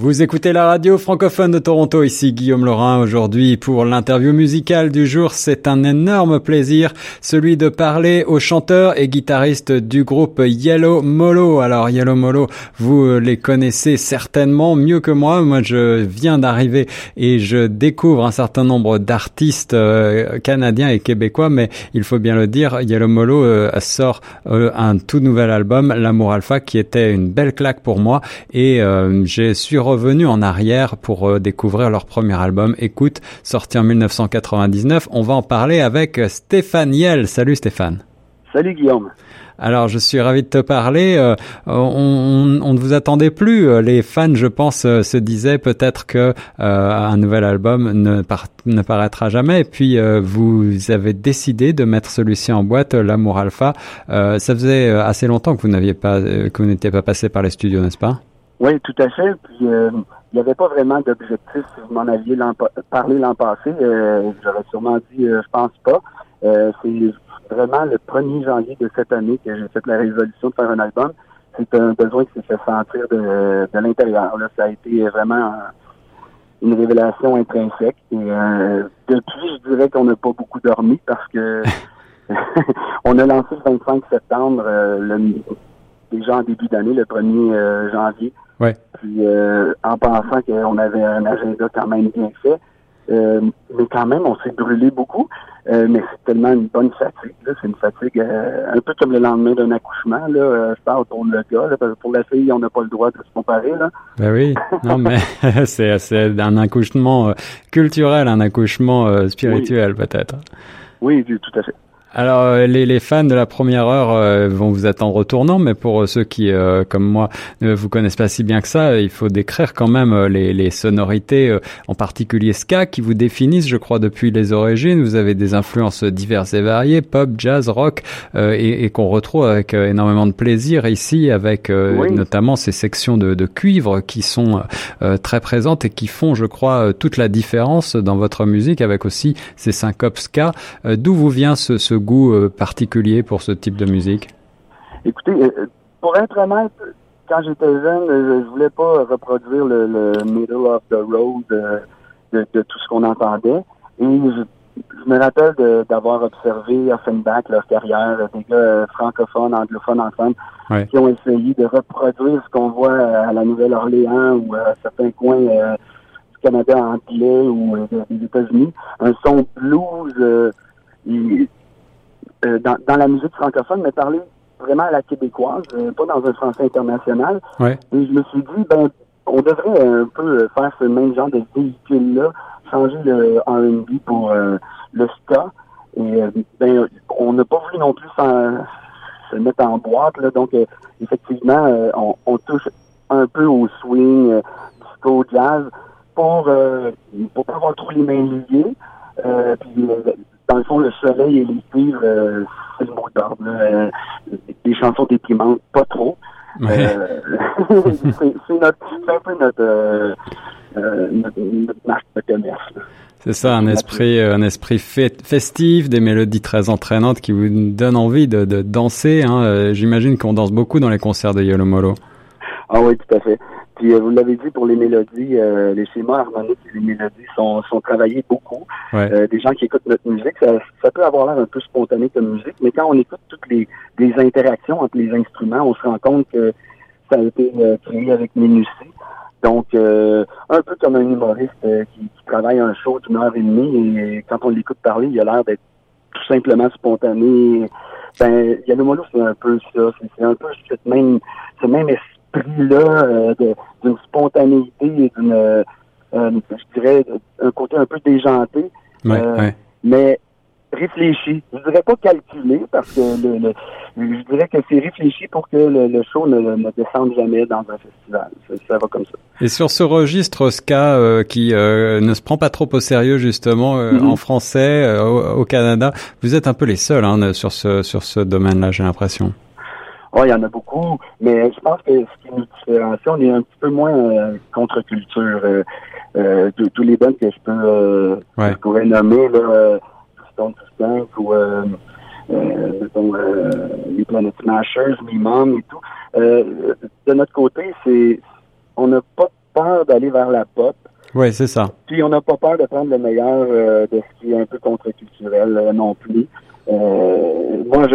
Vous écoutez la radio francophone de Toronto, ici Guillaume Laurin. Aujourd'hui, pour l'interview musicale du jour, c'est un énorme plaisir, celui de parler au chanteur et guitariste du groupe Yellow Molo. Alors, Yellow Molo, vous les connaissez certainement mieux que moi. Moi, je viens d'arriver et je découvre un certain nombre d'artistes euh, canadiens et québécois, mais il faut bien le dire, Yellow Molo euh, sort euh, un tout nouvel album, L'amour alpha, qui était une belle claque pour moi et j'ai su revenu en arrière pour euh, découvrir leur premier album, Écoute, sorti en 1999. On va en parler avec Stéphane Yel. Salut Stéphane. Salut Guillaume. Alors, je suis ravi de te parler. Euh, on, ne vous attendait plus. Les fans, je pense, euh, se disaient peut-être que un nouvel album ne, ne paraîtra jamais. Et puis, vous avez décidé de mettre celui-ci en boîte, L'amour alpha. ça faisait assez longtemps que vous n'aviez pas, que vous n'étiez pas passé par les studios, n'est-ce pas? Oui, tout à fait. Puis euh, il n'y avait pas vraiment d'objectif. Si vous m'en aviez parlé l'an passé, euh, j'aurais sûrement dit euh, je pense pas. c'est vraiment le 1er janvier de cette année que j'ai fait la résolution de faire un album. C'est un besoin qui s'est fait sentir de, de l'intérieur. Là, ça a été vraiment une révélation intrinsèque. Et depuis, je dirais qu'on n'a pas beaucoup dormi parce que on a lancé le 25 septembre, le, déjà en début d'année, le 1er janvier. Ouais. Puis euh, en pensant qu'on avait un agenda quand même bien fait. Euh, mais quand même, on s'est brûlé beaucoup. Euh, mais c'est tellement une bonne fatigue. C'est une fatigue un peu comme le lendemain d'un accouchement. Là, je parle pour le gars. Là, parce que pour la fille, on n'a pas le droit de se comparer. Là. Ben oui. Non, mais c'est, c'est un accouchement culturel, un accouchement spirituel peut-être. Oui, tout à fait. Alors euh, les, les, fans de la première heure euh, vont vous attendre au tournant, mais pour euh, ceux qui, comme moi, ne vous connaissent pas si bien que ça, il faut décrire quand même les, les sonorités, en particulier ska, qui vous définissent, je crois, depuis les origines. Vous avez des influences diverses et variées, pop, jazz, rock, et, et qu'on retrouve avec énormément de plaisir ici, avec notamment ces sections de, de, cuivre qui sont très présentes et qui font, je crois, toute la différence dans votre musique, avec aussi ces syncopes ska. D'où vous vient ce, ce goût euh, particulier pour ce type de musique? Écoutez, euh, pour être honnête, quand j'étais jeune, je voulais pas reproduire le, middle of the road de, tout ce qu'on entendait. Et je, me rappelle d'avoir observé Offenbach, leur carrière, des gars francophones, anglophones ensemble, qui ont essayé de reproduire ce qu'on voit à la Nouvelle-Orléans ou à certains coins euh, du Canada anglais ou des États-Unis. Un son blues. Euh, dans, dans, la musique francophone, mais parler vraiment à la québécoise, euh, pas dans un français international. Ouais. Et je me suis dit, ben, on devrait un peu faire ce même genre de véhicule-là, changer le R&B pour euh, le ska. Et ben, on n'a pas voulu non plus se mettre en boîte, là, donc effectivement, on, on, touche un peu au swing, disco, jazz, pour pour pas avoir trop les mains liées. puis dans le fond, le soleil et les cuivres, euh, c'est le mot d'ordre. Euh, des chansons déprimantes, pas trop. Euh, c'est un peu notre, notre, marque de commerce. C'est ça, un esprit, un esprit festif, des mélodies très entraînantes qui vous donnent envie de, de danser. Hein. J'imagine qu'on danse beaucoup dans les concerts de Yolo Molo. Ah oui, tout à fait. Puis euh, vous l'avez dit pour les mélodies, euh, les schémas harmoniques et les mélodies sont, sont travaillés beaucoup. Euh, des gens qui écoutent notre musique, ça, ça peut avoir l'air un peu spontané comme musique, mais quand on écoute toutes les, les interactions entre les instruments, on se rend compte que ça a été créé avec minutie. Donc, un peu comme un humoriste qui, qui, travaille un show d'une heure et demie et quand on l'écoute parler, il a l'air d'être tout simplement spontané. Ben, c'est un peu ça. C'est un peu cette même, ce même esprit prix-là euh, d'une spontanéité et d'une, euh, euh, je dirais, un côté un peu déjanté. Mais réfléchi. Je dirais pas calculé parce que le, je dirais que c'est réfléchi pour que le, show ne, ne, descende jamais dans un festival. Ça, va comme ça. Et sur ce registre ska qui ne se prend pas trop au sérieux justement mm-hmm. en français au, Canada, vous êtes un peu les seuls hein, sur ce sur ce domaine-là, j'ai l'impression. Oh, il y en a beaucoup, mais je pense que ce qui nous différencie, on est un petit peu moins euh, contre-culture. Euh, euh, tous les bands que je peux je pourrais nommer, là, Stone to ou les Planet Smashers, Me Mom et tout. de notre côté, c'est on n'a pas peur d'aller vers la pop. Oui, c'est ça. Puis on n'a pas peur de prendre le meilleur de ce qui est un peu contre-culturel non plus. moi,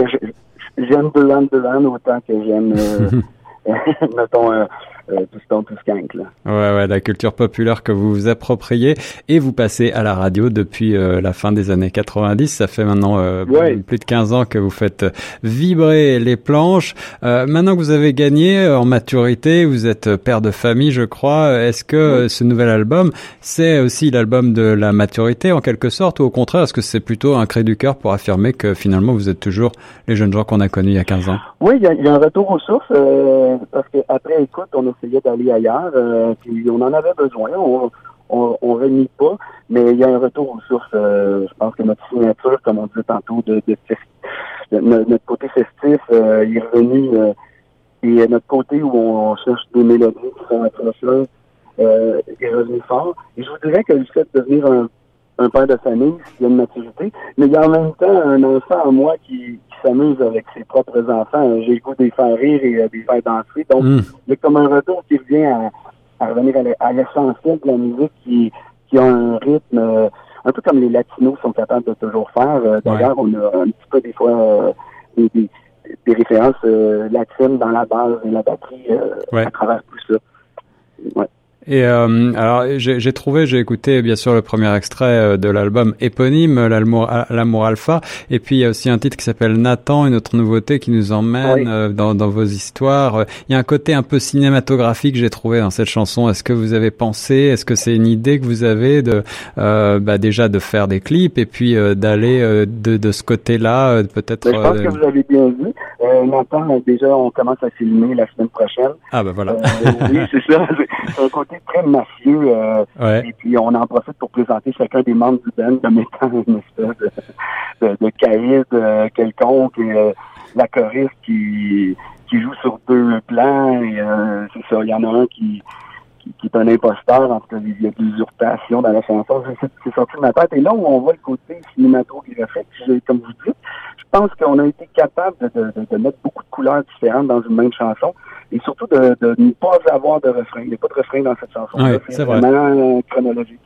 j'aime Duran Duran autant que j'aime, mettons, euh, tout tout là. Ouais, ouais, la culture populaire que vous vous appropriez et vous passez à la radio depuis euh, la fin des années 90. Ça fait maintenant euh, plus de 15 ans que vous faites vibrer les planches. maintenant que vous avez gagné en maturité, vous êtes père de famille, je crois. Est-ce que ce nouvel album, c'est aussi l'album de la maturité en quelque sorte ou au contraire, est-ce que c'est plutôt un cri du cœur pour affirmer que finalement vous êtes toujours les jeunes gens qu'on a connus il y a 15 ans? Oui, il y, a un retour aux sources parce qu'après écoute, on essayait d'aller ailleurs, euh, puis on en avait besoin. On, on, on renie pas, mais il y a un retour aux sources. Euh, je pense que notre signature, comme on disait tantôt, de, de, notre côté festif, euh, il est revenu. et notre côté où on cherche des mélodies qui sont accrocheuses euh, est revenu fort. Et je vous dirais que le fait de devenir un, un père de famille, il y a une maturité, mais il y a en même temps un enfant en moi qui, s'amuse avec ses propres enfants. J'ai le goût de les faire rire et de les faire danser. Donc, hmm. il y a comme un retour qui revient à, à revenir à l'essentiel de la musique qui, qui a un rythme euh, un peu comme les latinos sont capables de toujours faire. Euh, d'ailleurs, on a un petit peu des fois euh, des, des, des, références latines dans la base et la batterie à travers tout ça. Ouais. Et euh, alors j'ai trouvé, j'ai écouté bien sûr le premier extrait euh, de l'album éponyme, l'amour alpha, et puis il y a aussi un titre qui s'appelle Nathan, une autre nouveauté qui nous emmène euh, dans, dans, vos histoires. Il y a un côté un peu cinématographique j'ai trouvé dans cette chanson. Est-ce que vous avez pensé, est-ce que c'est une idée que vous avez de euh, bah, déjà de faire des clips et puis d'aller de, de ce côté-là peut-être. Je pense que vous avez bien vu. Nathan, déjà on commence à filmer la semaine prochaine. Ah ben voilà. oui c'est ça. C'est un côté très mafieux. Euh, et puis, on en profite pour présenter chacun des membres du band comme étant une espèce de, de, de caïd euh, quelconque. Et, euh, la choriste qui, qui joue sur deux plans. Et, c'est ça, il y en a un qui, qui, est un imposteur. En tout cas, il y a de l'usurpation dans la chanson. C'est sorti de ma tête. Et là où on voit le côté cinématographique, comme vous dites, je pense qu'on a été capable de, de, de, mettre beaucoup de couleurs différentes dans une même chanson et surtout de, de ne pas avoir de refrain. Il n'y a pas de refrain dans cette chanson. c'est vraiment chronologique.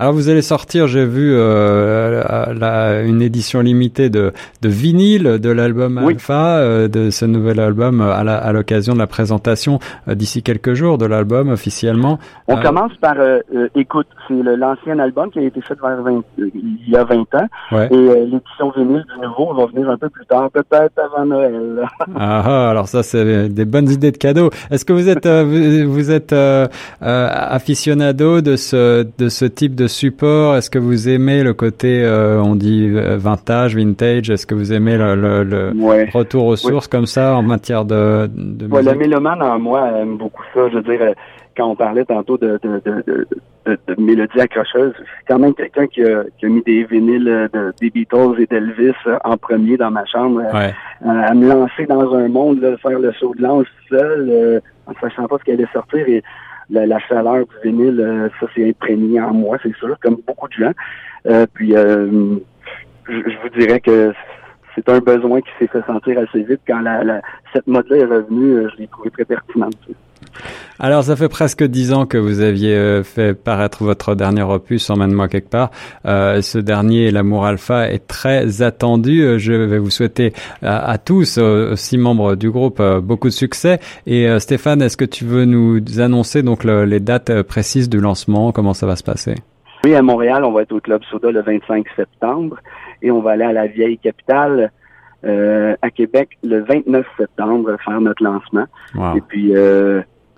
Alors vous allez sortir, j'ai vu euh, la, une édition limitée de, de vinyle de l'album Alpha, euh, de ce nouvel album euh, à l'occasion de la présentation euh, d'ici quelques jours de l'album officiellement. On commence par écoute, c'est l'ancien album qui a été fait vers 20, il y a 20 ans et l'édition vinyle du nouveau va venir un peu plus tard, peut-être avant Noël. ah, ah, alors ça c'est des bonnes idées de cadeaux. Est-ce que vous êtes vous, vous, êtes aficionado de ce de ce type de support, est-ce que vous aimez le côté, euh, on dit euh, vintage, vintage? Est-ce que vous aimez le, le, retour aux sources comme ça en matière de, de musique? le mélomane en moi aime beaucoup ça. Je veux dire, euh, quand on parlait tantôt de, de, de, de, de mélodies accrocheuses, c'est quand même quelqu'un qui a, qui a mis des vinyles de, des Beatles et d'Elvis en premier dans ma chambre, à me lancer dans un monde, là, faire le saut de l'ange seul, en ne sachant pas ce qui allait sortir. Et la, chaleur du vinyle, euh, ça s'est imprégné en moi, c'est sûr, comme beaucoup de gens. Euh, puis euh, je, vous dirais que c'est un besoin qui s'est fait sentir assez vite. Quand la, cette mode-là est revenue, je l'ai trouvé très pertinente. Alors, ça fait presque dix ans que vous aviez euh, fait paraître votre dernier opus, Emmène-moi quelque part. Euh, ce dernier, L'amour alpha, est très attendu. Euh, je vais vous souhaiter à, tous, aussi membres du groupe, beaucoup de succès. Et Stéphane, est-ce que tu veux nous annoncer donc les dates précises du lancement? Comment ça va se passer? Oui, à Montréal, on va être au Club Soda le 25 septembre et on va aller à la vieille capitale. à Québec le 29 septembre faire notre lancement. Et puis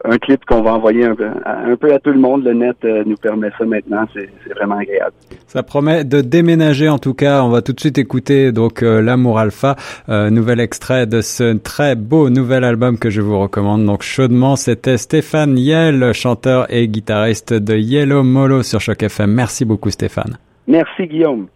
un clip qu'on va envoyer un peu, un peu à tout le monde. Le net euh, nous permet ça maintenant. C'est vraiment agréable. Ça promet de déménager en tout cas. On va tout de suite écouter donc euh, L'amour alpha, euh, nouvel extrait de ce très beau nouvel album que je vous recommande donc chaudement. C'était Stéphane Yell, chanteur et guitariste de Yellow Molo sur Choc FM. Merci beaucoup Stéphane. Merci Guillaume.